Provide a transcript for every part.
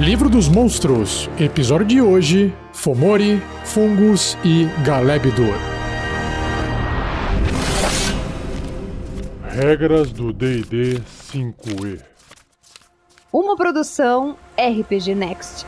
Livro dos Monstros, episódio de hoje: Fomori, Fungus e Galebdor. Regras do DD 5E. Uma produção RPG Next.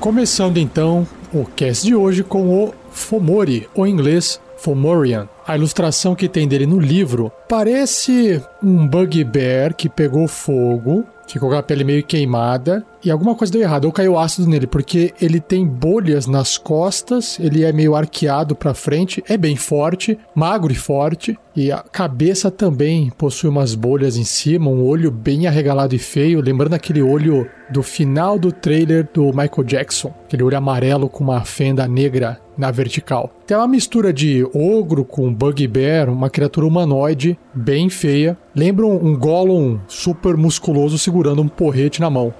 Começando então o cast de hoje com o Fomori, ou em inglês Fomorian. A ilustração que tem dele no livro parece um bugbear que pegou fogo, ficou com a pele meio queimada e alguma coisa deu errado, ou caiu ácido nele, porque ele tem bolhas nas costas, ele é meio arqueado para frente, é bem forte, magro e forte, e a cabeça também possui umas bolhas em cima, um olho bem arregalado e feio, lembrando aquele olho do final do trailer do Michael Jackson, aquele olho amarelo com uma fenda negra na vertical. Tem uma mistura de ogro com bugbear, uma criatura humanoide bem feia. Lembra um Gollum super musculoso segurando um porrete na mão.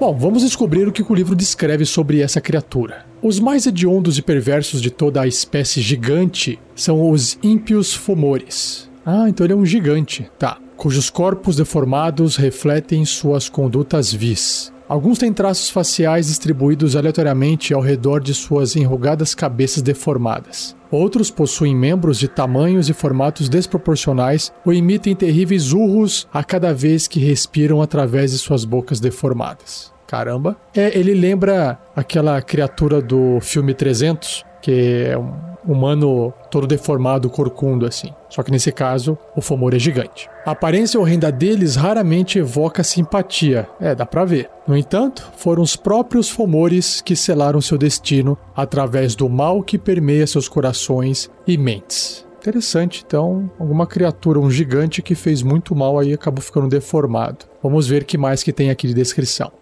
Bom, vamos descobrir o que o livro descreve sobre essa criatura. Os mais hediondos e perversos de toda a espécie gigante são os ímpios fomores. Ah, então ele é um gigante, tá. Cujos corpos deformados refletem suas condutas vis. Alguns têm traços faciais distribuídos aleatoriamente ao redor de suas enrugadas cabeças deformadas. Outros possuem membros de tamanhos e formatos desproporcionais ou emitem terríveis urros a cada vez que respiram através de suas bocas deformadas. Caramba. É, ele lembra aquela criatura do filme 300, que é um humano todo deformado, corcundo assim. Só que nesse caso, o Fomor é gigante. A aparência horrenda deles raramente evoca simpatia. É, dá pra ver. No entanto, foram os próprios Fomores que selaram seu destino através do mal que permeia seus corações e mentes. Interessante, então, alguma criatura, um gigante que fez muito mal aí acabou ficando deformado. Vamos ver que mais que tem aqui de descrição.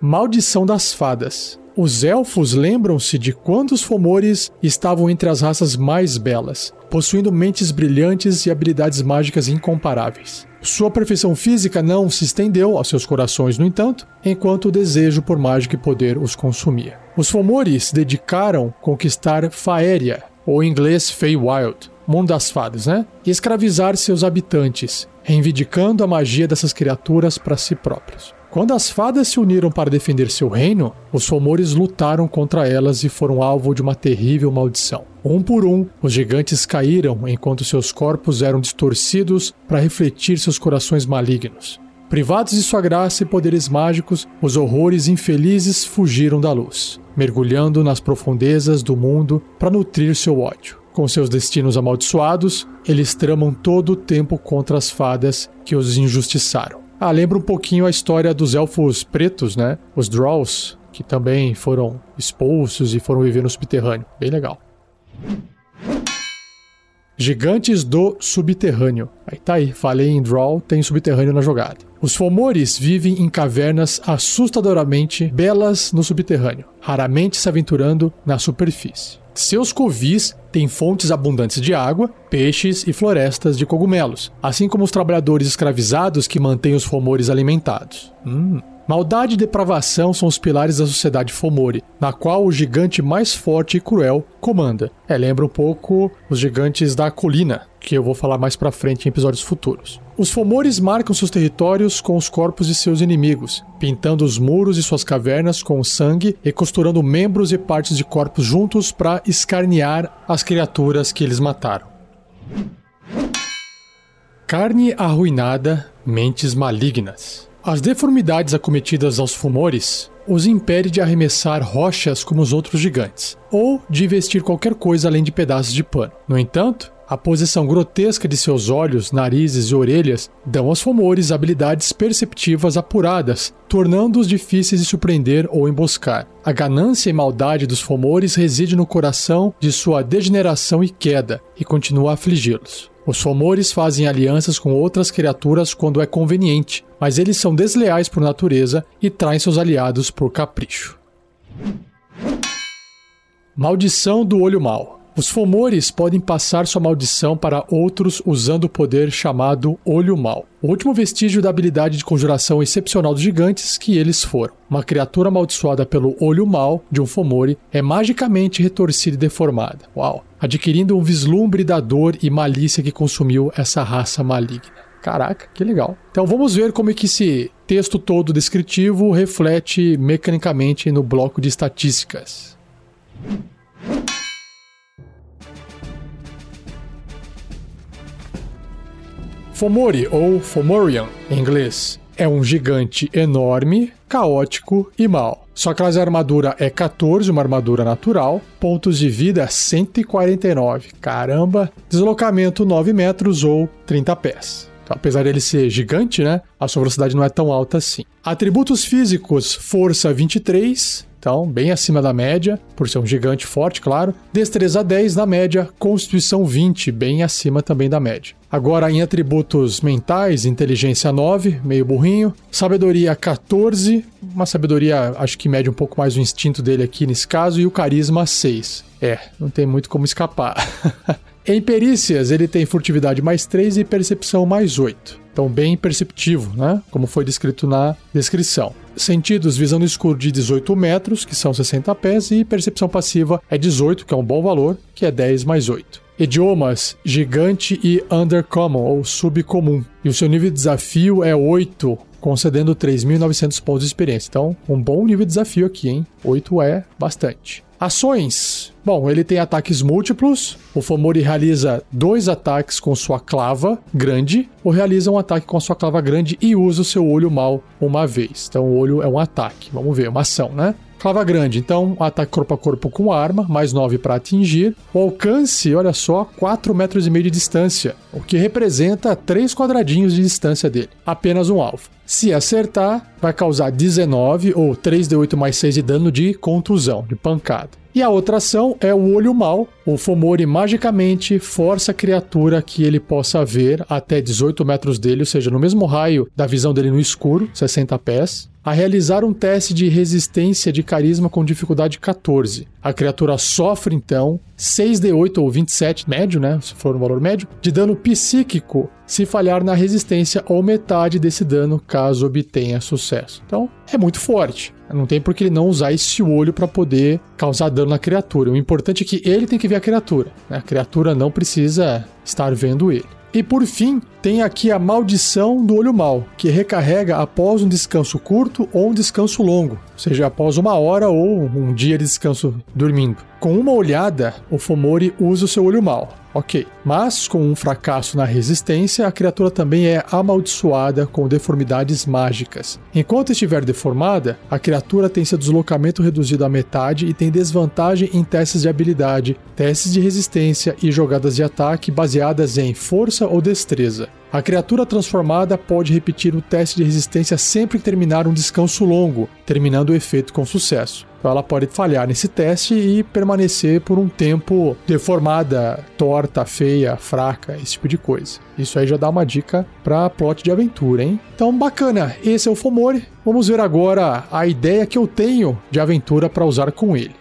Maldição das Fadas. Os elfos lembram-se de quando os Fomores estavam entre as raças mais belas, possuindo mentes brilhantes e habilidades mágicas incomparáveis. Sua perfeição física não se estendeu aos seus corações, no entanto, enquanto o desejo por mágica e poder os consumia. Os Fomores dedicaram a conquistar Faéria, ou em inglês Feywild, mundo das fadas, né? E escravizar seus habitantes, reivindicando a magia dessas criaturas para si próprios. Quando as fadas se uniram para defender seu reino, os Fomores lutaram contra elas e foram alvo de uma terrível maldição. Um por um, os gigantes caíram enquanto seus corpos eram distorcidos para refletir seus corações malignos. Privados de sua graça e poderes mágicos, os horrores infelizes fugiram da luz, mergulhando nas profundezas do mundo para nutrir seu ódio. Com seus destinos amaldiçoados, eles tramam todo o tempo contra as fadas que os injustiçaram. Ah, lembra um pouquinho a história dos elfos pretos, né? Os Draws, que também foram expulsos e foram viver no subterrâneo. Bem legal. Gigantes do subterrâneo. Aí tá aí, falei em Draw, tem subterrâneo na jogada. Os Fomores vivem em cavernas assustadoramente belas no subterrâneo, raramente se aventurando na superfície. Seus covis têm fontes abundantes de água, peixes e florestas de cogumelos, assim como os trabalhadores escravizados que mantêm os fomores alimentados. Hum. Maldade e depravação são os pilares da sociedade Fomori, na qual o gigante mais forte e cruel comanda. É, lembra um pouco os gigantes da colina, que eu vou falar mais pra frente em episódios futuros. Os Fomores marcam seus territórios com os corpos de seus inimigos, pintando os muros de suas cavernas com sangue e costurando membros e partes de corpos juntos para escarnear as criaturas que eles mataram. Carne arruinada, mentes malignas. As deformidades acometidas aos fumores os impede de arremessar rochas como os outros gigantes, ou de vestir qualquer coisa além de pedaços de pano. No entanto, a posição grotesca de seus olhos, narizes e orelhas dão aos fomores habilidades perceptivas apuradas, tornando-os difíceis de surpreender ou emboscar. A ganância e maldade dos fomores reside no coração de sua degeneração e queda, e continua a afligi-los. Os Fomores fazem alianças com outras criaturas quando é conveniente, mas eles são desleais por natureza e traem seus aliados por capricho. Maldição do Olho Mau. Os Fomores podem passar sua maldição para outros usando o poder chamado Olho Mal, o último vestígio da habilidade de conjuração excepcional dos gigantes que eles foram. Uma criatura amaldiçoada pelo Olho Mal de um Fomori é magicamente retorcida e deformada. Uau! Adquirindo um vislumbre da dor e malícia que consumiu essa raça maligna. Caraca, que legal. Então vamos ver como é que esse texto todo descritivo reflete mecanicamente no bloco de estatísticas. Fomori, ou Fomorian, em inglês, é um gigante enorme, caótico e mau. Sua classe de armadura é 14, uma armadura natural. Pontos de vida 149. Caramba! Deslocamento 9 metros ou 30 pés. Então, apesar dele ser gigante, né? A sua velocidade não é tão alta assim. Atributos físicos: força 23, então, bem acima da média, por ser um gigante forte, claro. Destreza 10 na média, Constituição 20, bem acima também da média. Agora, em atributos mentais, inteligência 9, meio burrinho. Sabedoria 14, uma sabedoria, acho que mede um pouco mais o instinto dele aqui nesse caso. E o carisma 6. É, não tem muito como escapar. em perícias, ele tem furtividade mais 3 e percepção mais 8. Então, bem perceptivo, né? Como foi descrito na descrição. Sentidos, visão no escuro de 18 metros, que são 60 pés, e percepção passiva é 18, que é um bom valor, que é 10 mais 8. Idiomas, gigante e undercommon, ou subcomum. E o seu nível de desafio é 8, concedendo 3.900 pontos de experiência. Então, um bom nível de desafio aqui, hein? 8 é bastante. Ações. Bom, ele tem ataques múltiplos. O Fomori realiza dois ataques com sua clava grande, ou realiza um ataque com a sua clava grande e usa o seu olho mal uma vez. Então, o olho é um ataque. Vamos ver, uma ação, né? Clava grande, então ataque corpo a corpo com arma, mais 9 para atingir. O alcance, olha só, 4 metros e meio de distância, o que representa 3 quadradinhos de distância dele. Apenas um alvo. Se acertar, vai causar 19 ou 3d8 mais 6 de dano de contusão, de pancada. E a outra ação é o olho mal. O Fomori magicamente força a criatura que ele possa ver até 18 metros dele, ou seja, no mesmo raio da visão dele no escuro, 60 pés a realizar um teste de resistência de carisma com dificuldade 14. A criatura sofre então 6d8 ou 27 médio, né, se for um valor médio, de dano psíquico se falhar na resistência ou metade desse dano caso obtenha sucesso. Então, é muito forte. Não tem por que ele não usar esse olho para poder causar dano na criatura. O importante é que ele tem que ver a criatura. Né? A criatura não precisa estar vendo ele. E por fim, tem aqui a maldição do olho mal, que recarrega após um descanso curto ou um descanso longo, seja após uma hora ou um dia de descanso dormindo. Com uma olhada, o Fomori usa o seu olho mal. Ok, mas com um fracasso na resistência, a criatura também é amaldiçoada com deformidades mágicas. Enquanto estiver deformada, a criatura tem seu deslocamento reduzido à metade e tem desvantagem em testes de habilidade, testes de resistência e jogadas de ataque baseadas em força ou destreza. A criatura transformada pode repetir o teste de resistência sempre que terminar um descanso longo, terminando o efeito com sucesso. Então ela pode falhar nesse teste e permanecer por um tempo deformada, torta, feia, fraca, esse tipo de coisa. Isso aí já dá uma dica para plot de aventura, hein? Então bacana, esse é o Fomori. Vamos ver agora a ideia que eu tenho de aventura para usar com ele.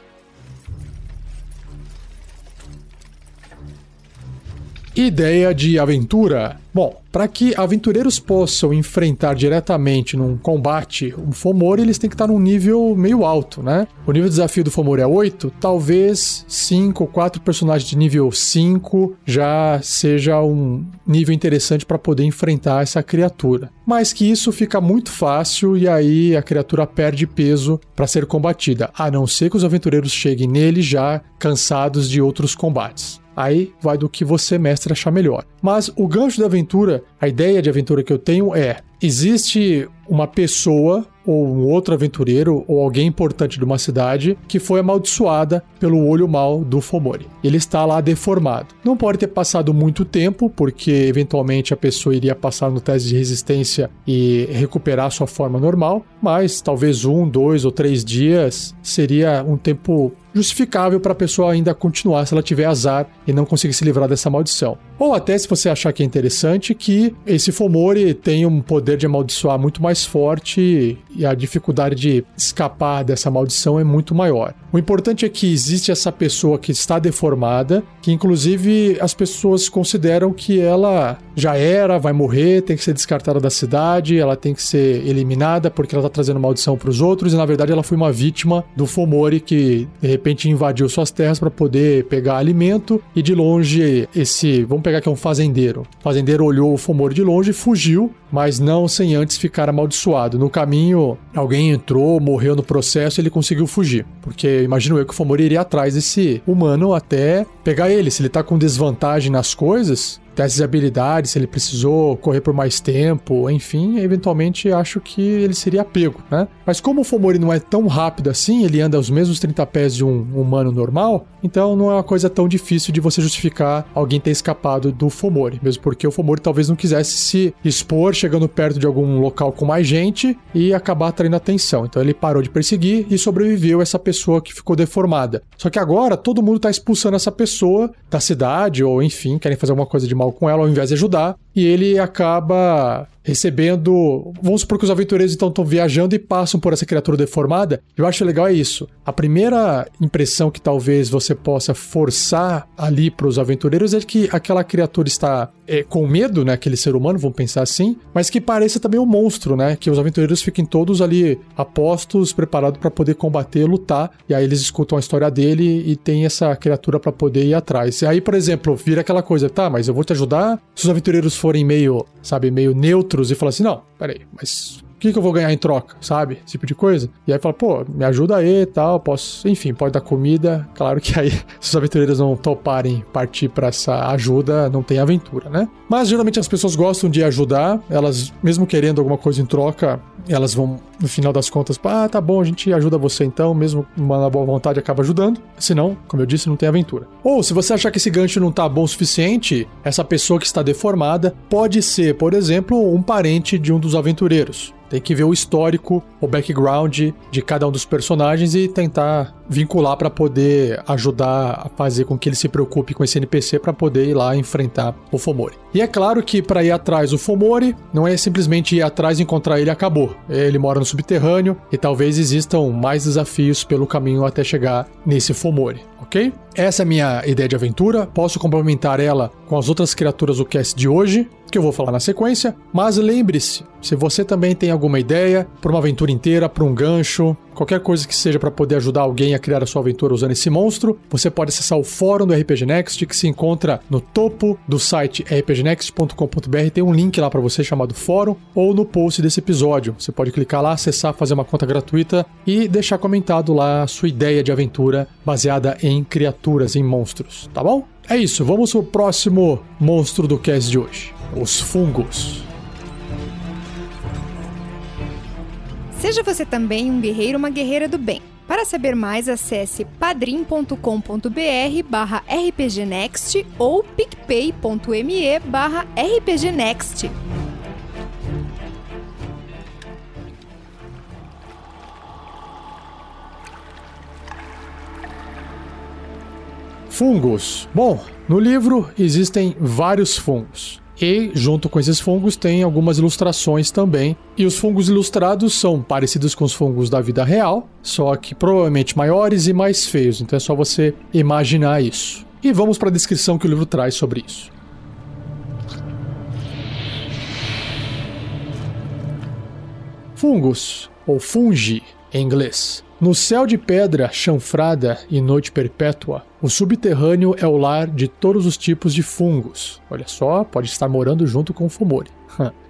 Ideia de aventura. Bom, para que aventureiros possam enfrentar diretamente num combate um Fomori, eles têm que estar num nível meio alto, né? O nível de desafio do Fomori é 8, talvez 5 ou 4 personagens de nível 5 já seja um nível interessante para poder enfrentar essa criatura. Mas que isso fica muito fácil e aí a criatura perde peso para ser combatida, a não ser que os aventureiros cheguem nele já cansados de outros combates. Aí vai do que você, mestre, achar melhor. Mas o gancho da aventura, a ideia de aventura que eu tenho é: existe uma pessoa ou um outro aventureiro ou alguém importante de uma cidade que foi amaldiçoada pelo olho mal do Fomori. Ele está lá deformado. Não pode ter passado muito tempo, porque eventualmente a pessoa iria passar no teste de resistência e recuperar sua forma normal, mas talvez um, dois ou três dias seria um tempo justificável para a pessoa ainda continuar se ela tiver azar e não conseguir se livrar dessa maldição. Ou até, se você achar que é interessante, que esse Fomori tem um poder de amaldiçoar muito mais forte e a dificuldade de escapar dessa maldição é muito maior. O importante é que existe essa pessoa que está deformada, que inclusive as pessoas consideram que ela já era, vai morrer, tem que ser descartada da cidade, ela tem que ser eliminada porque ela está trazendo maldição para os outros e na verdade ela foi uma vítima do Fomori que de repente invadiu suas terras para poder pegar alimento e de longe esse, vamos pegar que é um fazendeiro. O fazendeiro olhou o Fomori de longe fugiu, mas não sem antes ficar amaldiçoado. No caminho, alguém entrou, morreu no processo e ele conseguiu fugir, porque imagino eu que o Fomori iria atrás desse humano até pegar ele. Se ele tá com desvantagem nas coisas, testes de habilidades, se ele precisou correr por mais tempo, enfim, eventualmente acho que ele seria pego, né? Mas como o Fomori não é tão rápido assim, ele anda os mesmos 30 pés de um humano normal, então não é uma coisa tão difícil de você justificar alguém ter escapado do Fomori, mesmo porque o Fomori talvez não quisesse se expor chegando perto de algum local com mais gente e acabar atraindo atenção. Então ele parou de perseguir e sobreviveu essa pessoa que ficou deformada. Só que agora todo mundo está expulsando essa pessoa da cidade ou enfim, querem fazer alguma coisa de mal com ela ao invés de ajudar e ele acaba recebendo. Vamos supor que os aventureiros então estão viajando e passam por essa criatura deformada. Eu acho legal é isso. A primeira impressão que talvez você possa forçar ali para os aventureiros é que aquela criatura está é, com medo, né? Aquele ser humano, vamos pensar assim, mas que pareça também um monstro, né? Que os aventureiros fiquem todos ali apostos, preparados para poder combater, lutar. E aí eles escutam a história dele e tem essa criatura para poder ir atrás. E aí, por exemplo, vira aquela coisa, tá? Mas eu vou te ajudar. Se os aventureiros forem meio, sabe, meio neutros e falar assim, não, peraí, mas o que, que eu vou ganhar em troca, sabe? Esse tipo de coisa. E aí fala, pô, me ajuda aí e tal, posso, enfim, pode dar comida. Claro que aí, se os aventureiros não toparem partir para essa ajuda, não tem aventura, né? Mas geralmente as pessoas gostam de ajudar, elas, mesmo querendo alguma coisa em troca, elas vão, no final das contas, ah, tá bom, a gente ajuda você então, mesmo uma boa vontade acaba ajudando. Senão, como eu disse, não tem aventura. Ou se você achar que esse gancho não tá bom o suficiente, essa pessoa que está deformada pode ser, por exemplo, um parente de um dos aventureiros. Tem que ver o histórico, o background de cada um dos personagens e tentar vincular para poder ajudar a fazer com que ele se preocupe com esse NPC para poder ir lá enfrentar o Fomori. E é claro que para ir atrás do Fomori não é simplesmente ir atrás e encontrar ele acabou. Ele mora no subterrâneo e talvez existam mais desafios pelo caminho até chegar nesse Fomori, ok? Essa é a minha ideia de aventura. Posso complementar ela com as outras criaturas do cast de hoje, que eu vou falar na sequência. Mas lembre-se, se você também tem alguma ideia para uma aventura inteira, para um gancho, qualquer coisa que seja para poder ajudar alguém a criar a sua aventura usando esse monstro, você pode acessar o fórum do RPG Next, que se encontra no topo do site rpgnext.com.br. Tem um link lá para você chamado fórum, ou no post desse episódio. Você pode clicar lá, acessar, fazer uma conta gratuita e deixar comentado lá a sua ideia de aventura baseada em criaturas, em monstros, tá bom? É isso, vamos pro próximo monstro do cast de hoje: os fungos. Seja você também um guerreiro ou uma guerreira do bem. Para saber mais, acesse padrim.com.br barra rpgnext ou picpay.me barra rpgnext. Fungos. Bom, no livro existem vários fungos. E junto com esses fungos tem algumas ilustrações também. E os fungos ilustrados são parecidos com os fungos da vida real, só que provavelmente maiores e mais feios. Então é só você imaginar isso. E vamos para a descrição que o livro traz sobre isso. Fungos, ou fungi em inglês, no céu de pedra chanfrada e noite perpétua, o subterrâneo é o lar de todos os tipos de fungos. Olha só, pode estar morando junto com o Fumori.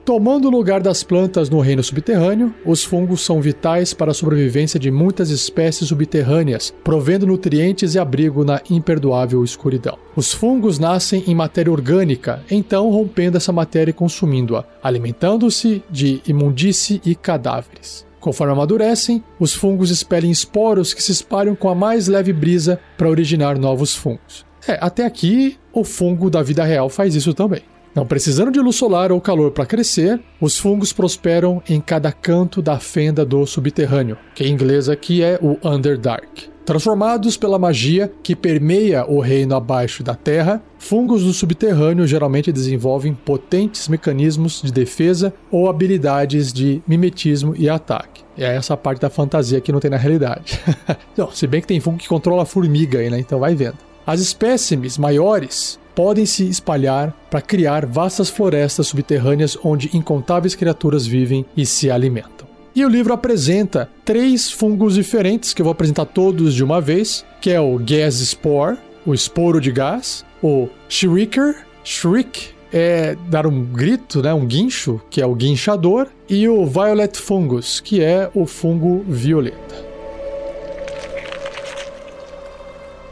Tomando o lugar das plantas no reino subterrâneo, os fungos são vitais para a sobrevivência de muitas espécies subterrâneas, provendo nutrientes e abrigo na imperdoável escuridão. Os fungos nascem em matéria orgânica, então rompendo essa matéria e consumindo-a, alimentando-se de imundície e cadáveres. Conforme amadurecem, os fungos expelem esporos que se espalham com a mais leve brisa para originar novos fungos. É, até aqui, o fungo da vida real faz isso também. Não precisando de luz solar ou calor para crescer, os fungos prosperam em cada canto da fenda do subterrâneo, que em inglês aqui é o Underdark. Transformados pela magia que permeia o reino abaixo da terra, fungos do subterrâneo geralmente desenvolvem potentes mecanismos de defesa ou habilidades de mimetismo e ataque. É essa parte da fantasia que não tem na realidade. se bem que tem fungo que controla a formiga aí, né? Então vai vendo. As espécimes maiores podem se espalhar para criar vastas florestas subterrâneas onde incontáveis criaturas vivem e se alimentam. E o livro apresenta três fungos diferentes, que eu vou apresentar todos de uma vez, que é o Gas Spore, o esporo de gás, o Shrieker, Shriek é dar um grito, né, um guincho, que é o guinchador, e o Violet Fungus, que é o fungo violeta.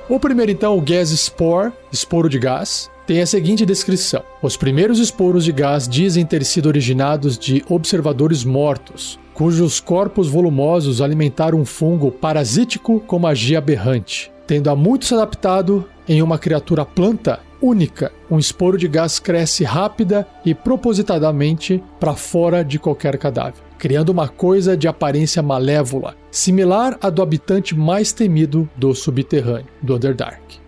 O primeiro, então, o Gas Spore, esporo de gás, tem a seguinte descrição: Os primeiros esporos de gás dizem ter sido originados de observadores mortos, cujos corpos volumosos alimentaram um fungo parasítico com magia aberrante. Tendo a muito se adaptado em uma criatura planta única, um esporo de gás cresce rápida e propositadamente para fora de qualquer cadáver criando uma coisa de aparência malévola, similar à do habitante mais temido do subterrâneo, do Underdark.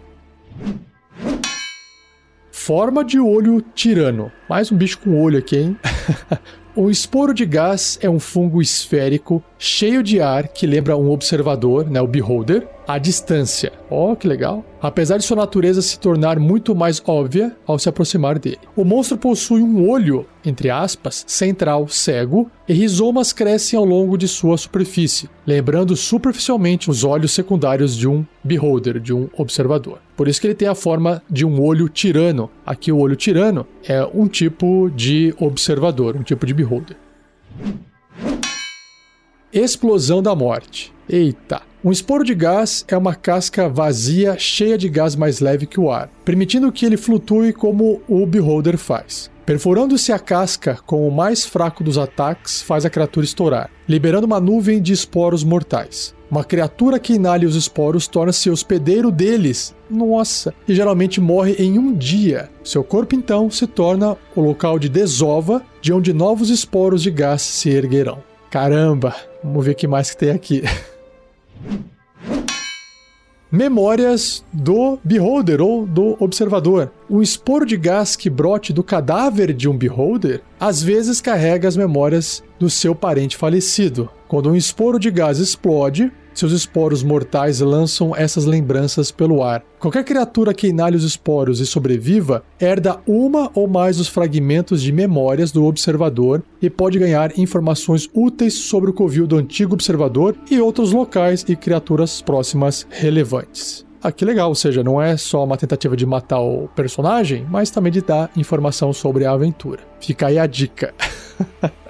Forma de olho tirano. Mais um bicho com olho aqui, hein? O esporo de gás é um fungo esférico cheio de ar que lembra um observador, né, o beholder, à distância. Oh, que legal! Apesar de sua natureza se tornar muito mais óbvia ao se aproximar dele. O monstro possui um olho, entre aspas, central cego, e rizomas crescem ao longo de sua superfície, lembrando superficialmente os olhos secundários de um beholder, de um observador. Por isso que ele tem a forma de um olho tirano. Aqui o olho tirano é um tipo de observador, um tipo de beholder. Explosão da morte. Eita! Um esporo de gás é uma casca vazia cheia de gás mais leve que o ar, permitindo que ele flutue como o beholder faz. Perfurando-se a casca com o mais fraco dos ataques, faz a criatura estourar, liberando uma nuvem de esporos mortais. Uma criatura que inale os esporos torna-se hospedeiro deles. Nossa! E geralmente morre em um dia. Seu corpo então se torna o local de desova, de onde novos esporos de gás se erguerão. Caramba! Vamos ver o que mais que tem aqui. Memórias do Beholder ou do Observador. Um esporo de gás que brote do cadáver de um Beholder às vezes carrega as memórias do seu parente falecido. Quando um esporo de gás explode, seus esporos mortais lançam essas lembranças pelo ar. Qualquer criatura que inale os esporos e sobreviva herda uma ou mais dos fragmentos de memórias do observador e pode ganhar informações úteis sobre o covil do antigo observador e outros locais e criaturas próximas relevantes. Ah, que legal, ou seja, não é só uma tentativa de matar o personagem, mas também de dar informação sobre a aventura. Fica aí a dica.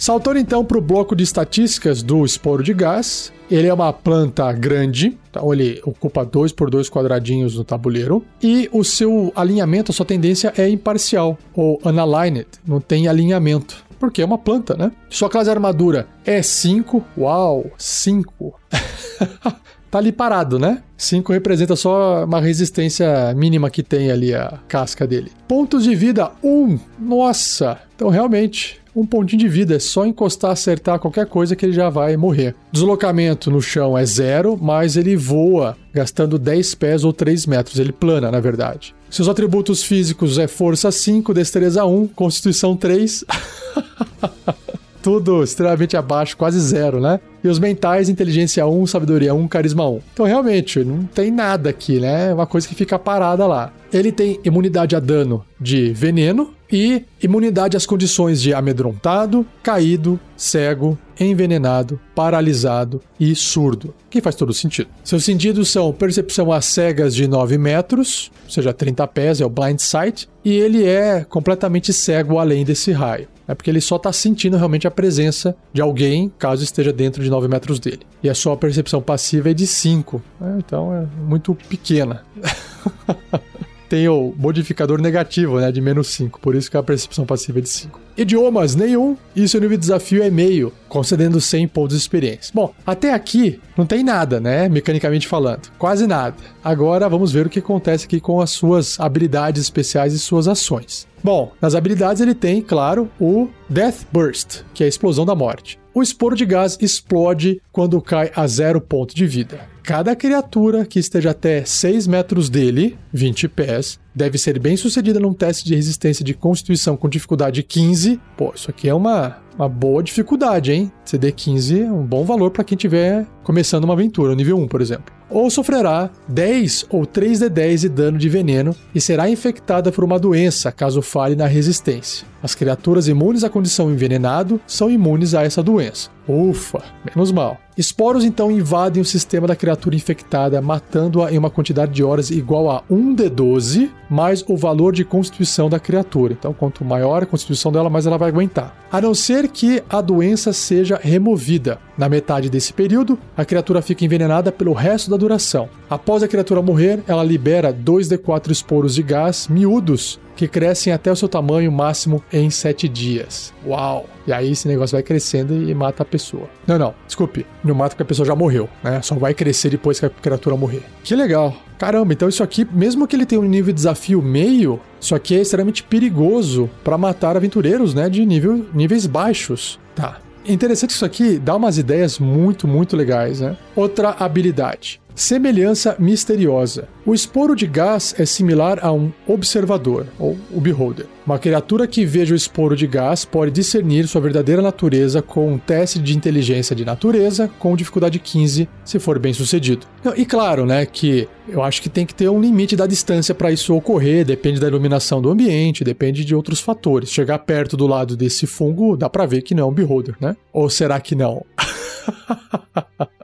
Saltando então para o bloco de estatísticas do esporo de gás, ele é uma planta grande, então ele ocupa 2 por 2 quadradinhos no tabuleiro, e o seu alinhamento, a sua tendência é imparcial, ou unaligned, não tem alinhamento porque é uma planta, né? Sua classe armadura é 5. Uau, 5. tá ali parado, né? 5 representa só uma resistência mínima que tem ali a casca dele. Pontos de vida 1. Um. Nossa, então realmente um pontinho de vida, é só encostar, acertar qualquer coisa que ele já vai morrer. Deslocamento no chão é zero, mas ele voa gastando 10 pés ou 3 metros, ele plana, na verdade. Seus atributos físicos é força 5, destreza 1, constituição 3. Tudo extremamente abaixo, quase zero, né? E os mentais, inteligência 1, sabedoria 1, carisma 1. Então, realmente, não tem nada aqui, né? É uma coisa que fica parada lá. Ele tem imunidade a dano de veneno, e imunidade às condições de amedrontado, caído, cego, envenenado, paralisado e surdo, que faz todo sentido. Seus sentidos são percepção às cegas de 9 metros, ou seja, 30 pés, é o blind sight, e ele é completamente cego além desse raio. É porque ele só está sentindo realmente a presença de alguém, caso esteja dentro de 9 metros dele. E a sua percepção passiva é de 5, né? então é muito pequena. tem o modificador negativo, né, de menos 5, por isso que a percepção passiva é de 5. Idiomas, nenhum, e seu nível de desafio é meio, concedendo 100 pontos de experiência. Bom, até aqui não tem nada, né, mecanicamente falando, quase nada. Agora vamos ver o que acontece aqui com as suas habilidades especiais e suas ações. Bom, nas habilidades ele tem, claro, o Death Burst, que é a explosão da morte. O esporo de gás explode quando cai a zero ponto de vida. Cada criatura que esteja até 6 metros dele, 20 pés, deve ser bem sucedida num teste de resistência de constituição com dificuldade 15. Pô, isso aqui é uma, uma boa dificuldade, hein? CD 15 é um bom valor para quem estiver começando uma aventura, nível 1, por exemplo ou sofrerá 10 ou 3d10 de dano de veneno e será infectada por uma doença caso falhe na resistência. As criaturas imunes à condição envenenado são imunes a essa doença. Ufa, menos mal. Esporos então invadem o sistema da criatura infectada, matando-a em uma quantidade de horas igual a 1d12 mais o valor de constituição da criatura. Então, quanto maior a constituição dela, mais ela vai aguentar. A não ser que a doença seja removida. Na metade desse período, a criatura fica envenenada pelo resto da duração. Após a criatura morrer, ela libera 2d4 esporos de gás miúdos que crescem até o seu tamanho máximo em 7 dias. Uau! E aí esse negócio vai crescendo e mata a pessoa. Não, não, desculpe, não mata porque a pessoa já morreu, né? Só vai crescer depois que a criatura morrer. Que legal! Caramba, então isso aqui, mesmo que ele tenha um nível de desafio meio, isso aqui é extremamente perigoso para matar aventureiros, né? De nível, níveis baixos. Tá. Interessante isso aqui dá umas ideias muito, muito legais, né? Outra habilidade. Semelhança misteriosa. O esporo de gás é similar a um observador, ou o beholder. Uma criatura que veja o esporo de gás pode discernir sua verdadeira natureza com um teste de inteligência de natureza com dificuldade 15, se for bem sucedido. E claro, né, que eu acho que tem que ter um limite da distância para isso ocorrer, depende da iluminação do ambiente, depende de outros fatores. Chegar perto do lado desse fungo, dá para ver que não é um beholder, né? Ou será que não?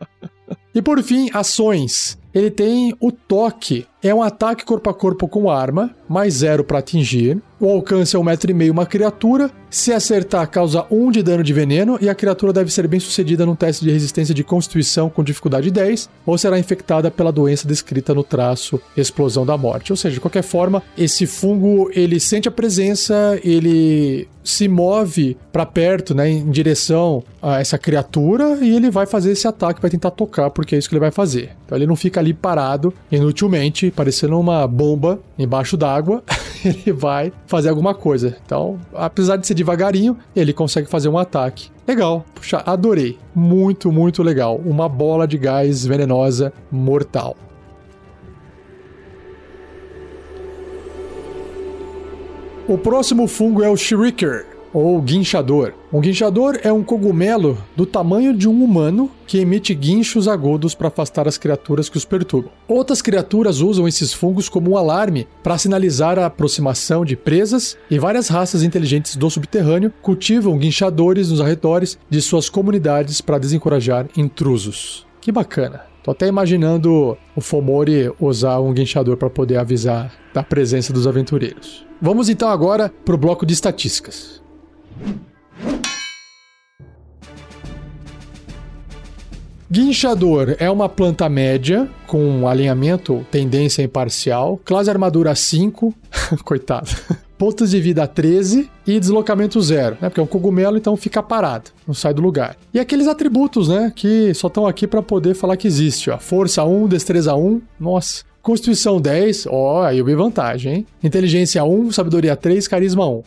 E por fim, ações. Ele tem o toque. É um ataque corpo a corpo com arma, mais zero para atingir. O alcance é um metro e meio uma criatura. Se acertar, causa um de dano de veneno e a criatura deve ser bem sucedida num teste de resistência de constituição com dificuldade 10 ou será infectada pela doença descrita no traço explosão da morte. Ou seja, de qualquer forma, esse fungo ele sente a presença, ele se move para perto, né, em direção a essa criatura e ele vai fazer esse ataque, vai tentar tocar, porque é isso que ele vai fazer. Então ele não fica ali parado inutilmente, parecendo uma bomba embaixo d'água. ele vai fazer alguma coisa. Então, apesar de ser devagarinho, ele consegue fazer um ataque. Legal, puxa, adorei. Muito, muito legal. Uma bola de gás venenosa mortal. O próximo fungo é o Shriker, ou guinchador. Um guinchador é um cogumelo do tamanho de um humano que emite guinchos agudos para afastar as criaturas que os perturbam. Outras criaturas usam esses fungos como um alarme para sinalizar a aproximação de presas, e várias raças inteligentes do subterrâneo cultivam guinchadores nos arredores de suas comunidades para desencorajar intrusos. Que bacana! Tô até imaginando o Fomori usar um guinchador para poder avisar da presença dos aventureiros. Vamos então agora para o bloco de estatísticas. Guinchador é uma planta média com alinhamento tendência imparcial, classe armadura 5, coitado, pontos de vida 13 e deslocamento 0, né? Porque é um cogumelo, então fica parado, não sai do lugar. E aqueles atributos, né, que só estão aqui para poder falar que existe, ó. Força 1, destreza 1, nossa. Constituição 10, ó, aí eu vi vantagem, hein? Inteligência 1, sabedoria 3, carisma 1.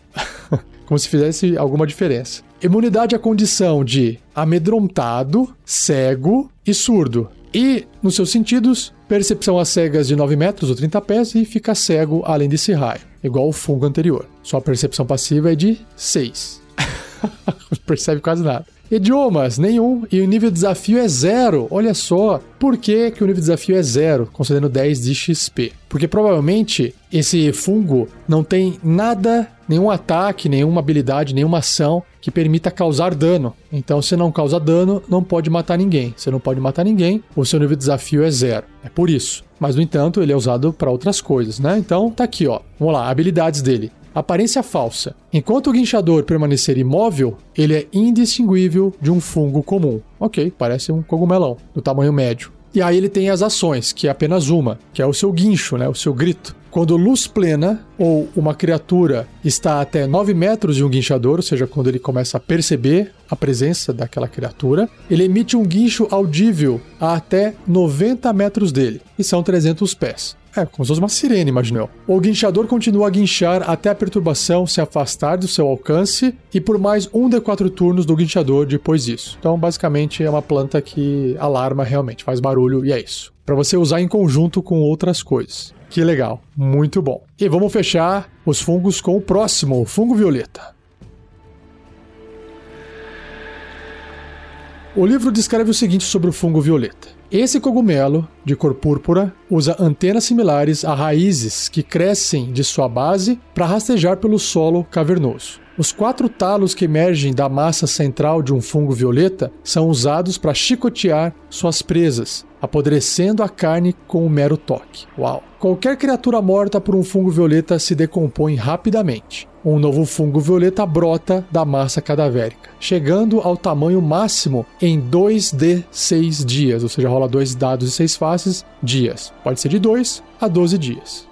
Como se fizesse alguma diferença. Imunidade à condição de amedrontado, cego e surdo. E, nos seus sentidos, percepção às cegas de 9 metros ou 30 pés e fica cego além desse raio, igual o fungo anterior. Sua percepção passiva é de 6. Percebe quase nada. Idiomas, nenhum. E o nível de desafio é zero. Olha só. Por que, que o nível de desafio é zero, concedendo 10 de XP? Porque provavelmente esse fungo não tem nada, nenhum ataque, nenhuma habilidade, nenhuma ação que permita causar dano. Então, se não causa dano, não pode matar ninguém. Se não pode matar ninguém, o seu nível de desafio é zero. É por isso. Mas, no entanto, ele é usado para outras coisas, né? Então, tá aqui, ó. Vamos lá, habilidades dele. Aparência falsa. Enquanto o guinchador permanecer imóvel, ele é indistinguível de um fungo comum. Ok, parece um cogumelão, do tamanho médio. E aí ele tem as ações, que é apenas uma, que é o seu guincho, né? O seu grito. Quando luz plena ou uma criatura está até 9 metros de um guinchador, ou seja, quando ele começa a perceber a presença daquela criatura, ele emite um guincho audível a até 90 metros dele, e são 300 pés. É, como se fosse uma sirene, imaginou. O guinchador continua a guinchar até a perturbação se afastar do seu alcance e por mais um de quatro turnos do guinchador depois disso. Então, basicamente, é uma planta que alarma realmente, faz barulho e é isso. Para você usar em conjunto com outras coisas. Que legal, muito bom. E vamos fechar os fungos com o próximo, o fungo violeta. O livro descreve o seguinte sobre o fungo violeta. Esse cogumelo, de cor púrpura, usa antenas similares a raízes que crescem de sua base para rastejar pelo solo cavernoso. Os quatro talos que emergem da massa central de um fungo violeta são usados para chicotear suas presas, apodrecendo a carne com um mero toque. Uau! Qualquer criatura morta por um fungo violeta se decompõe rapidamente um novo fungo violeta brota da massa cadavérica, chegando ao tamanho máximo em 2 de 6 dias, ou seja, rola dois dados de 6 faces, dias. Pode ser de 2 a 12 dias.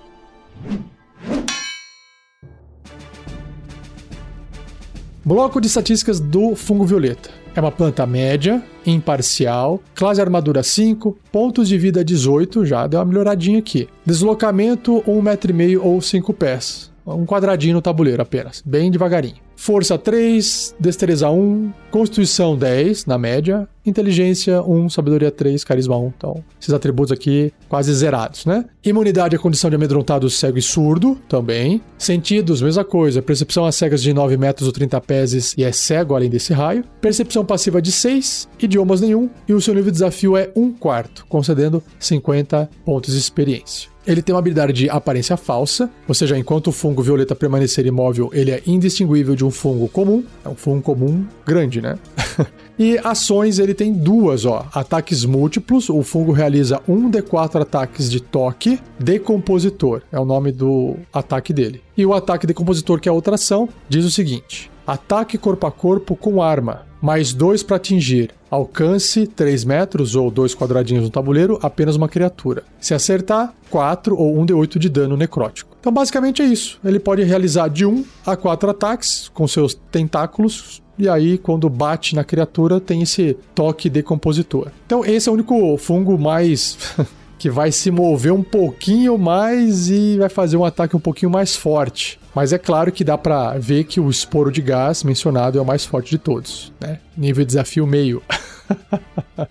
Bloco de estatísticas do fungo violeta. É uma planta média, imparcial, classe armadura 5, pontos de vida 18, já deu uma melhoradinha aqui. Deslocamento 1,5m ou 5 pés um quadradinho no tabuleiro apenas, bem devagarinho. Força 3, destreza 1, constituição 10 na média, inteligência 1, sabedoria 3, carisma 1. Então, esses atributos aqui quase zerados, né? Imunidade à condição de amedrontado cego e surdo também. Sentidos, mesma coisa. Percepção a cegas de 9 metros ou 30 pés e é cego além desse raio. Percepção passiva de 6, idiomas nenhum. E o seu nível de desafio é 1 quarto, concedendo 50 pontos de experiência. Ele tem uma habilidade de aparência falsa, ou seja, enquanto o fungo violeta permanecer imóvel, ele é indistinguível de um fungo comum. É um fungo comum grande, né? e ações ele tem duas, ó. Ataques múltiplos, o fungo realiza um de quatro ataques de toque. Decompositor é o nome do ataque dele. E o ataque decompositor, que é outra ação, diz o seguinte: ataque corpo a corpo com arma mais 2 para atingir. Alcance 3 metros ou dois quadradinhos no tabuleiro, apenas uma criatura. Se acertar, 4 ou 1 de 8 de dano necrótico. Então, basicamente é isso. Ele pode realizar de 1 a 4 ataques com seus tentáculos. E aí, quando bate na criatura, tem esse toque decompositor. Então, esse é o único fungo mais que vai se mover um pouquinho mais e vai fazer um ataque um pouquinho mais forte. Mas é claro que dá para ver que o esporo de gás mencionado é o mais forte de todos, né? Nível de desafio meio.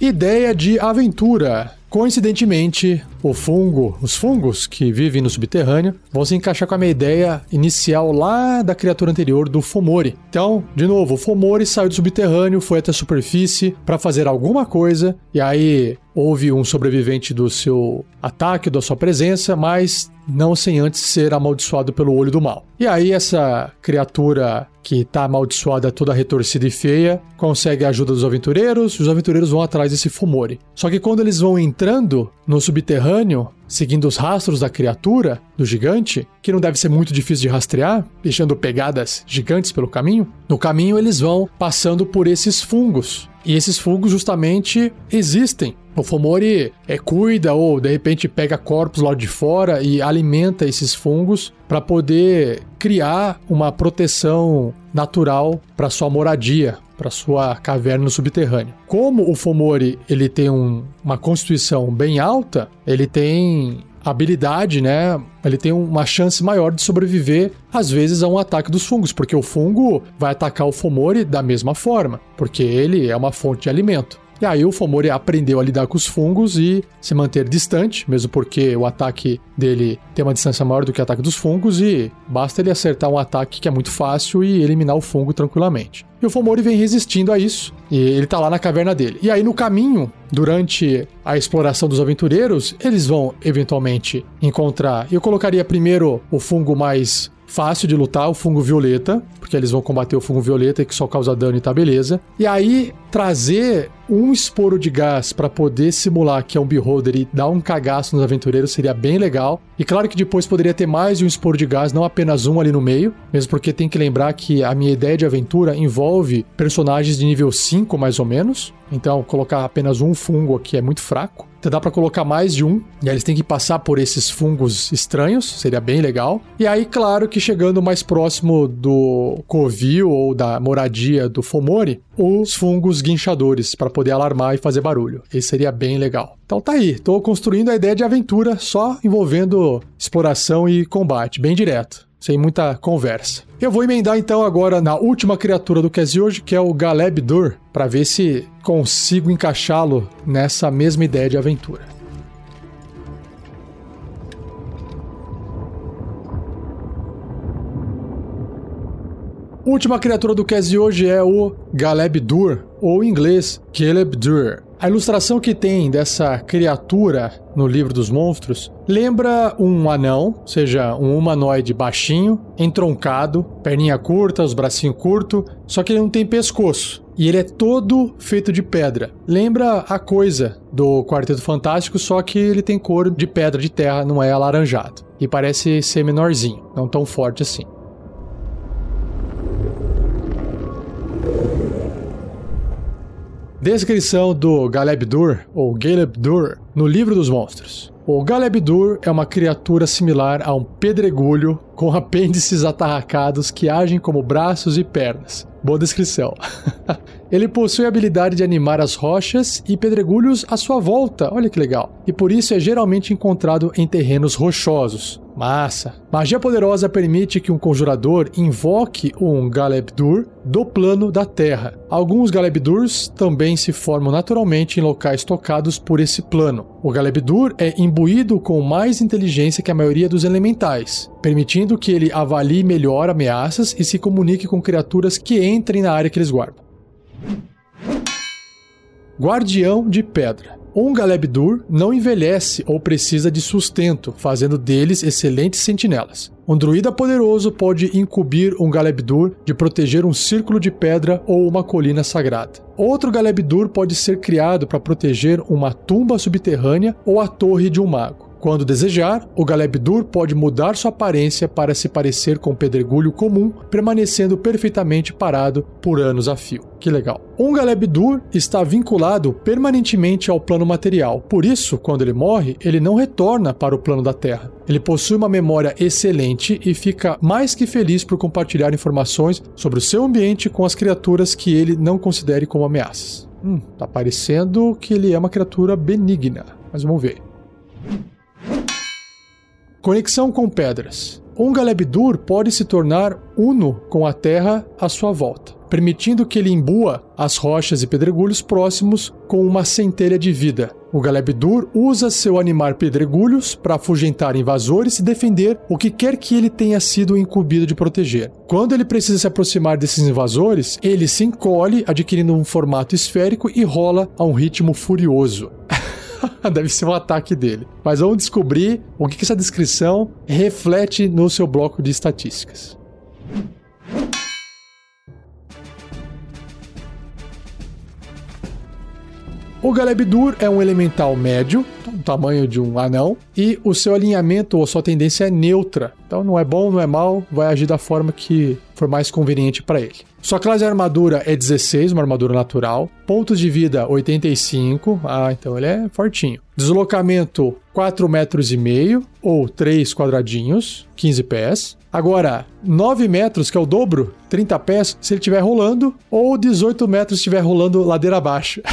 Ideia de aventura. Coincidentemente, o fungo, os fungos que vivem no subterrâneo, vão se encaixar com a minha ideia inicial lá da criatura anterior do Fomori. Então, de novo, o Fomori saiu do subterrâneo, foi até a superfície para fazer alguma coisa, e aí houve um sobrevivente do seu ataque, da sua presença, mas não sem antes ser amaldiçoado pelo olho do mal. E aí essa criatura que está amaldiçoada, toda retorcida e feia, consegue a ajuda dos aventureiros, e os aventureiros vão atrás desse Fumori. Só que quando eles vão entrando no subterrâneo, seguindo os rastros da criatura, do gigante, que não deve ser muito difícil de rastrear, deixando pegadas gigantes pelo caminho, no caminho eles vão passando por esses fungos. E esses fungos justamente existem o Fomori é, cuida ou de repente pega corpos lá de fora e alimenta esses fungos para poder criar uma proteção natural para sua moradia, para sua caverna no subterrâneo. Como o Fomori ele tem um, uma constituição bem alta, ele tem habilidade, né? Ele tem uma chance maior de sobreviver, às vezes, a um ataque dos fungos, porque o fungo vai atacar o Fomori da mesma forma, porque ele é uma fonte de alimento. E aí o Fomori aprendeu a lidar com os fungos e se manter distante, mesmo porque o ataque dele tem uma distância maior do que o ataque dos fungos e basta ele acertar um ataque que é muito fácil e eliminar o fungo tranquilamente. E o Fomori vem resistindo a isso, e ele tá lá na caverna dele. E aí no caminho, durante a exploração dos aventureiros, eles vão eventualmente encontrar. Eu colocaria primeiro o fungo mais fácil de lutar, o fungo violeta, porque eles vão combater o fungo violeta que só causa dano e tá beleza. E aí trazer um esporo de gás para poder simular que é um beholder e dar um cagaço nos aventureiros seria bem legal. E claro que depois poderia ter mais de um esporo de gás, não apenas um ali no meio, mesmo porque tem que lembrar que a minha ideia de aventura envolve desenvolve personagens de nível 5 mais ou menos. Então, colocar apenas um fungo aqui é muito fraco. Então dá para colocar mais de um, e aí eles têm que passar por esses fungos estranhos, seria bem legal. E aí, claro que chegando mais próximo do covil ou da moradia do Fomori, os fungos guinchadores para poder alarmar e fazer barulho. Esse seria bem legal. Então tá aí, tô construindo a ideia de aventura só envolvendo exploração e combate, bem direto sem muita conversa. Eu vou emendar então agora na última criatura do Kezi hoje, que é o Galeb Dur, para ver se consigo encaixá-lo nessa mesma ideia de aventura. Última criatura do Kezi hoje é o Galeb Dur, ou em inglês Caleb Dur. A ilustração que tem dessa criatura no livro dos monstros lembra um anão, ou seja, um humanoide baixinho, entroncado, perninha curta, os bracinhos curtos, só que ele não tem pescoço. E ele é todo feito de pedra. Lembra a coisa do Quarteto Fantástico, só que ele tem cor de pedra de terra, não é alaranjado. E parece ser menorzinho, não tão forte assim. Descrição do Galebdur, ou Galebdur, no Livro dos Monstros. O Galebdur é uma criatura similar a um pedregulho com apêndices atarracados que agem como braços e pernas. Boa descrição. Ele possui a habilidade de animar as rochas e pedregulhos à sua volta, olha que legal. E por isso é geralmente encontrado em terrenos rochosos. Massa! Magia poderosa permite que um conjurador invoque um Galebdur do plano da Terra. Alguns Galebdurs também se formam naturalmente em locais tocados por esse plano. O Galebdur é imbuído com mais inteligência que a maioria dos elementais, permitindo que ele avalie melhor ameaças e se comunique com criaturas que entrem na área que eles guardam. Guardião de Pedra um Galebdur não envelhece ou precisa de sustento, fazendo deles excelentes sentinelas. Um druida poderoso pode incumbir um Galebdur de proteger um círculo de pedra ou uma colina sagrada. Outro Galebdur pode ser criado para proteger uma tumba subterrânea ou a torre de um mago. Quando desejar, o Galebdur pode mudar sua aparência para se parecer com o pedregulho comum, permanecendo perfeitamente parado por anos a fio. Que legal. Um Galebdur está vinculado permanentemente ao plano material. Por isso, quando ele morre, ele não retorna para o plano da Terra. Ele possui uma memória excelente e fica mais que feliz por compartilhar informações sobre o seu ambiente com as criaturas que ele não considere como ameaças. Hum, tá parecendo que ele é uma criatura benigna, mas vamos ver. Conexão com pedras. Um Galebdur pode se tornar uno com a terra à sua volta, permitindo que ele imbua as rochas e pedregulhos próximos com uma centelha de vida. O Galebdur usa seu animar pedregulhos para afugentar invasores e defender o que quer que ele tenha sido incumbido de proteger. Quando ele precisa se aproximar desses invasores, ele se encolhe, adquirindo um formato esférico e rola a um ritmo furioso. Deve ser um ataque dele. Mas vamos descobrir o que essa descrição reflete no seu bloco de estatísticas. O Galebdur é um elemental médio, do tamanho de um anão, e o seu alinhamento ou sua tendência é neutra. Então não é bom, não é mal, vai agir da forma que for mais conveniente para ele. Sua classe de armadura é 16, uma armadura natural. Pontos de vida 85. Ah, então ele é fortinho. Deslocamento 4 metros e meio ou 3 quadradinhos, 15 pés. Agora, 9 metros, que é o dobro, 30 pés, se ele estiver rolando, ou 18 metros se estiver rolando ladeira abaixo.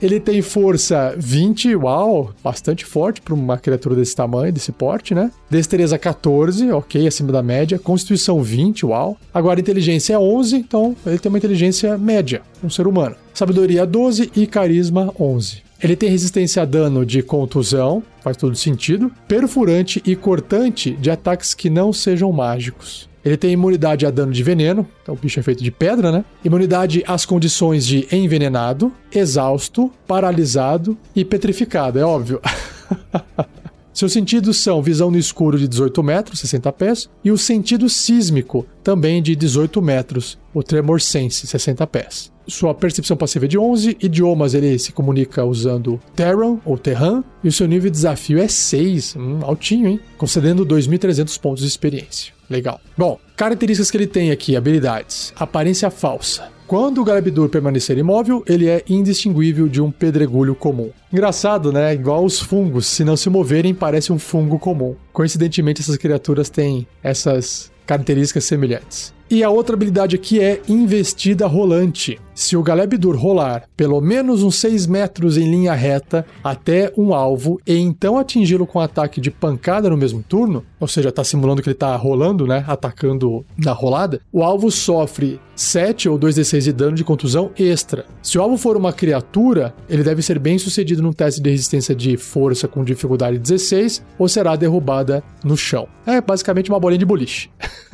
Ele tem força 20, uau, bastante forte para uma criatura desse tamanho, desse porte, né? Destreza 14, ok, acima da média. Constituição 20, uau. Agora inteligência é 11, então ele tem uma inteligência média, um ser humano. Sabedoria 12 e carisma 11. Ele tem resistência a dano de contusão, faz todo sentido, perfurante e cortante de ataques que não sejam mágicos. Ele tem imunidade a dano de veneno, então o bicho é feito de pedra, né? Imunidade às condições de envenenado, exausto, paralisado e petrificado, é óbvio. Seus sentidos são visão no escuro de 18 metros, 60 pés, e o sentido sísmico, também de 18 metros, o tremor sense, 60 pés. Sua percepção passiva é de 11, idiomas ele se comunica usando Terran ou Terran, e o seu nível de desafio é 6, hum, altinho, hein? Concedendo 2.300 pontos de experiência. Legal. Bom, características que ele tem aqui, habilidades. Aparência falsa. Quando o Galebdur permanecer imóvel, ele é indistinguível de um pedregulho comum. Engraçado, né? Igual os fungos, se não se moverem, parece um fungo comum. Coincidentemente, essas criaturas têm essas características semelhantes. E a outra habilidade aqui é investida rolante. Se o Galebdur rolar pelo menos uns 6 metros em linha reta até um alvo e então atingi-lo com um ataque de pancada no mesmo turno, ou seja, está simulando que ele está rolando, né, atacando na rolada, o alvo sofre 7 ou 2d6 de dano de contusão extra. Se o alvo for uma criatura, ele deve ser bem sucedido num teste de resistência de força com dificuldade 16 ou será derrubada no chão. É basicamente uma bolinha de boliche.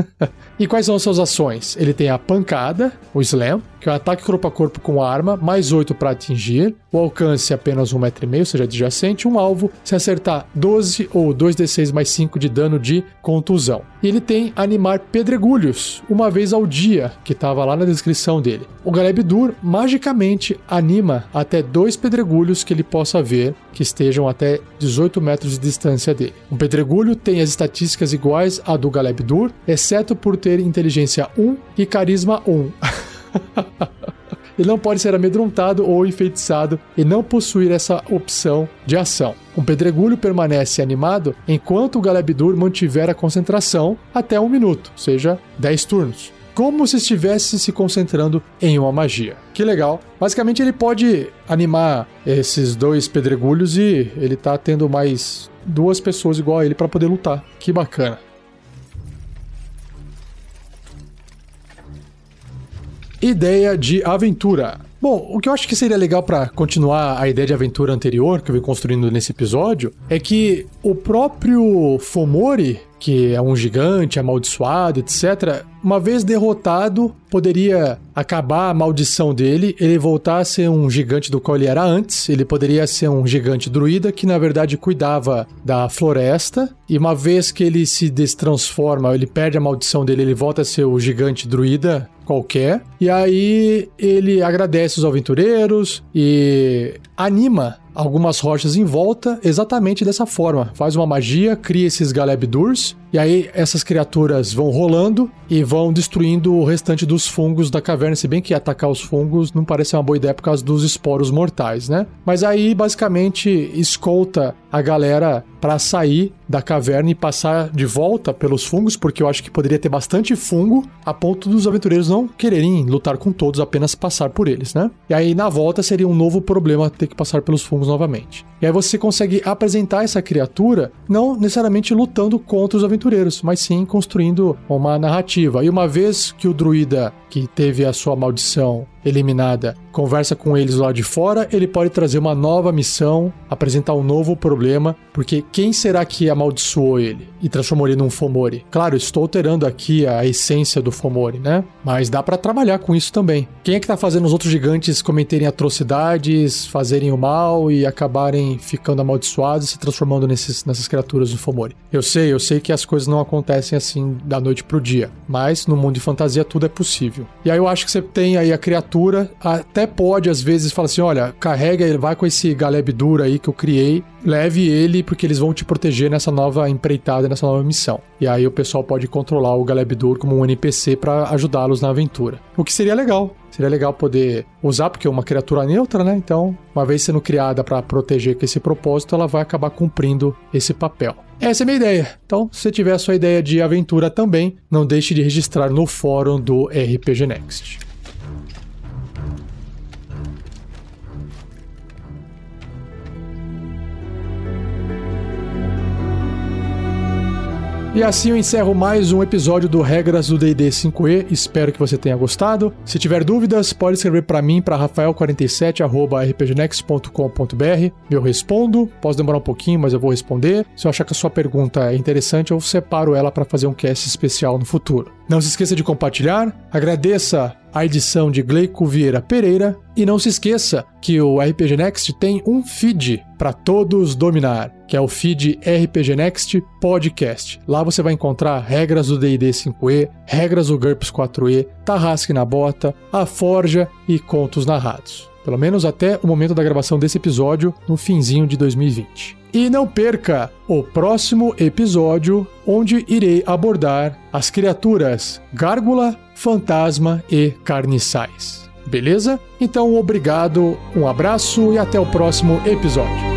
e quais são as suas ações? Ele tem a pancada, o slam, que é um ataque corpo a corpo com arma, mais 8 para atingir, o alcance é apenas 1,5m, ou seja, adjacente, um alvo, se acertar 12 ou 2d6 mais 5 de dano de contusão. E ele tem animar pedregulhos, uma vez ao dia, que estava lá na descrição dele. O Galeb Dur magicamente anima até dois pedregulhos que ele possa ver, que estejam até 18 metros de distância dele. Um pedregulho tem as estatísticas iguais à do Galeb Dur, exceto por ter inteligência 1 e carisma 1. Ele não pode ser amedrontado ou enfeitiçado e não possuir essa opção de ação. Um pedregulho permanece animado enquanto o Galebdur mantiver a concentração até um minuto, ou seja, 10 turnos. Como se estivesse se concentrando em uma magia. Que legal. Basicamente, ele pode animar esses dois pedregulhos e ele tá tendo mais duas pessoas igual a ele para poder lutar. Que bacana. Ideia de aventura. Bom, o que eu acho que seria legal para continuar a ideia de aventura anterior que eu vim construindo nesse episódio é que o próprio Fomori, que é um gigante amaldiçoado, etc., uma vez derrotado, poderia acabar a maldição dele, ele voltar a ser um gigante do qual ele era antes. Ele poderia ser um gigante druida que, na verdade, cuidava da floresta. E uma vez que ele se destransforma, ele perde a maldição dele, ele volta a ser o gigante druida qualquer. E aí ele agradece os aventureiros e anima algumas rochas em volta exatamente dessa forma. Faz uma magia, cria esses Galebdurs, e aí essas criaturas vão rolando e vão destruindo o restante dos fungos da caverna, se bem que atacar os fungos não parece uma boa ideia por causa dos esporos mortais, né? Mas aí basicamente escolta a galera para sair da caverna e passar de volta pelos fungos, porque eu acho que poderia ter bastante fungo a ponto dos aventureiros não quererem lutar com todos, apenas passar por eles, né? E aí na volta seria um novo problema ter que passar pelos fungos novamente. E aí você consegue apresentar essa criatura não necessariamente lutando contra os aventureiros, mas sim construindo uma narrativa. E uma vez que o druida que teve a sua maldição eliminada conversa com eles lá de fora, ele pode trazer uma nova missão, apresentar um novo problema, porque quem será que amaldiçoou ele e transformou ele num Fomori? Claro, estou alterando aqui a essência do Fomori, né? Mas dá para trabalhar com isso também. Quem é que tá fazendo os outros gigantes cometerem atrocidades, fazerem o mal e acabarem ficando amaldiçoados e se transformando nesses, nessas criaturas do Fomori? Eu sei, eu sei que as coisas não acontecem assim da noite pro dia, mas no mundo de fantasia tudo é possível. E aí eu acho que você tem aí a criatura, até pode às vezes falar assim: olha, carrega ele, vai com esse Galeb duro aí que eu criei, leve ele porque eles vão te proteger nessa nova empreitada, nessa nova missão. E aí o pessoal pode controlar o Galeb Dur como um NPC para ajudá-los na aventura. O que seria legal. Seria legal poder usar, porque é uma criatura neutra, né? Então, uma vez sendo criada para proteger com esse propósito, ela vai acabar cumprindo esse papel. Essa é a minha ideia. Então, se tiver a sua ideia de aventura também, não deixe de registrar no fórum do RPG Next. E assim eu encerro mais um episódio do Regras do D&D 5e. Espero que você tenha gostado. Se tiver dúvidas, pode escrever para mim para rafael47@rpgnext.com.br. Eu respondo. Pode demorar um pouquinho, mas eu vou responder. Se eu achar que a sua pergunta é interessante, eu separo ela para fazer um cast especial no futuro. Não se esqueça de compartilhar. Agradeça a edição de Gleico Vieira Pereira e não se esqueça que o RPG Next tem um feed para todos dominar. Que é o feed RPG Next Podcast. Lá você vai encontrar regras do D&D 5e, regras do GURPS 4e, Tarrasque na Bota, a Forja e contos narrados. Pelo menos até o momento da gravação desse episódio, no finzinho de 2020. E não perca o próximo episódio, onde irei abordar as criaturas Gárgula, Fantasma e Carniçais. Beleza? Então, obrigado, um abraço e até o próximo episódio.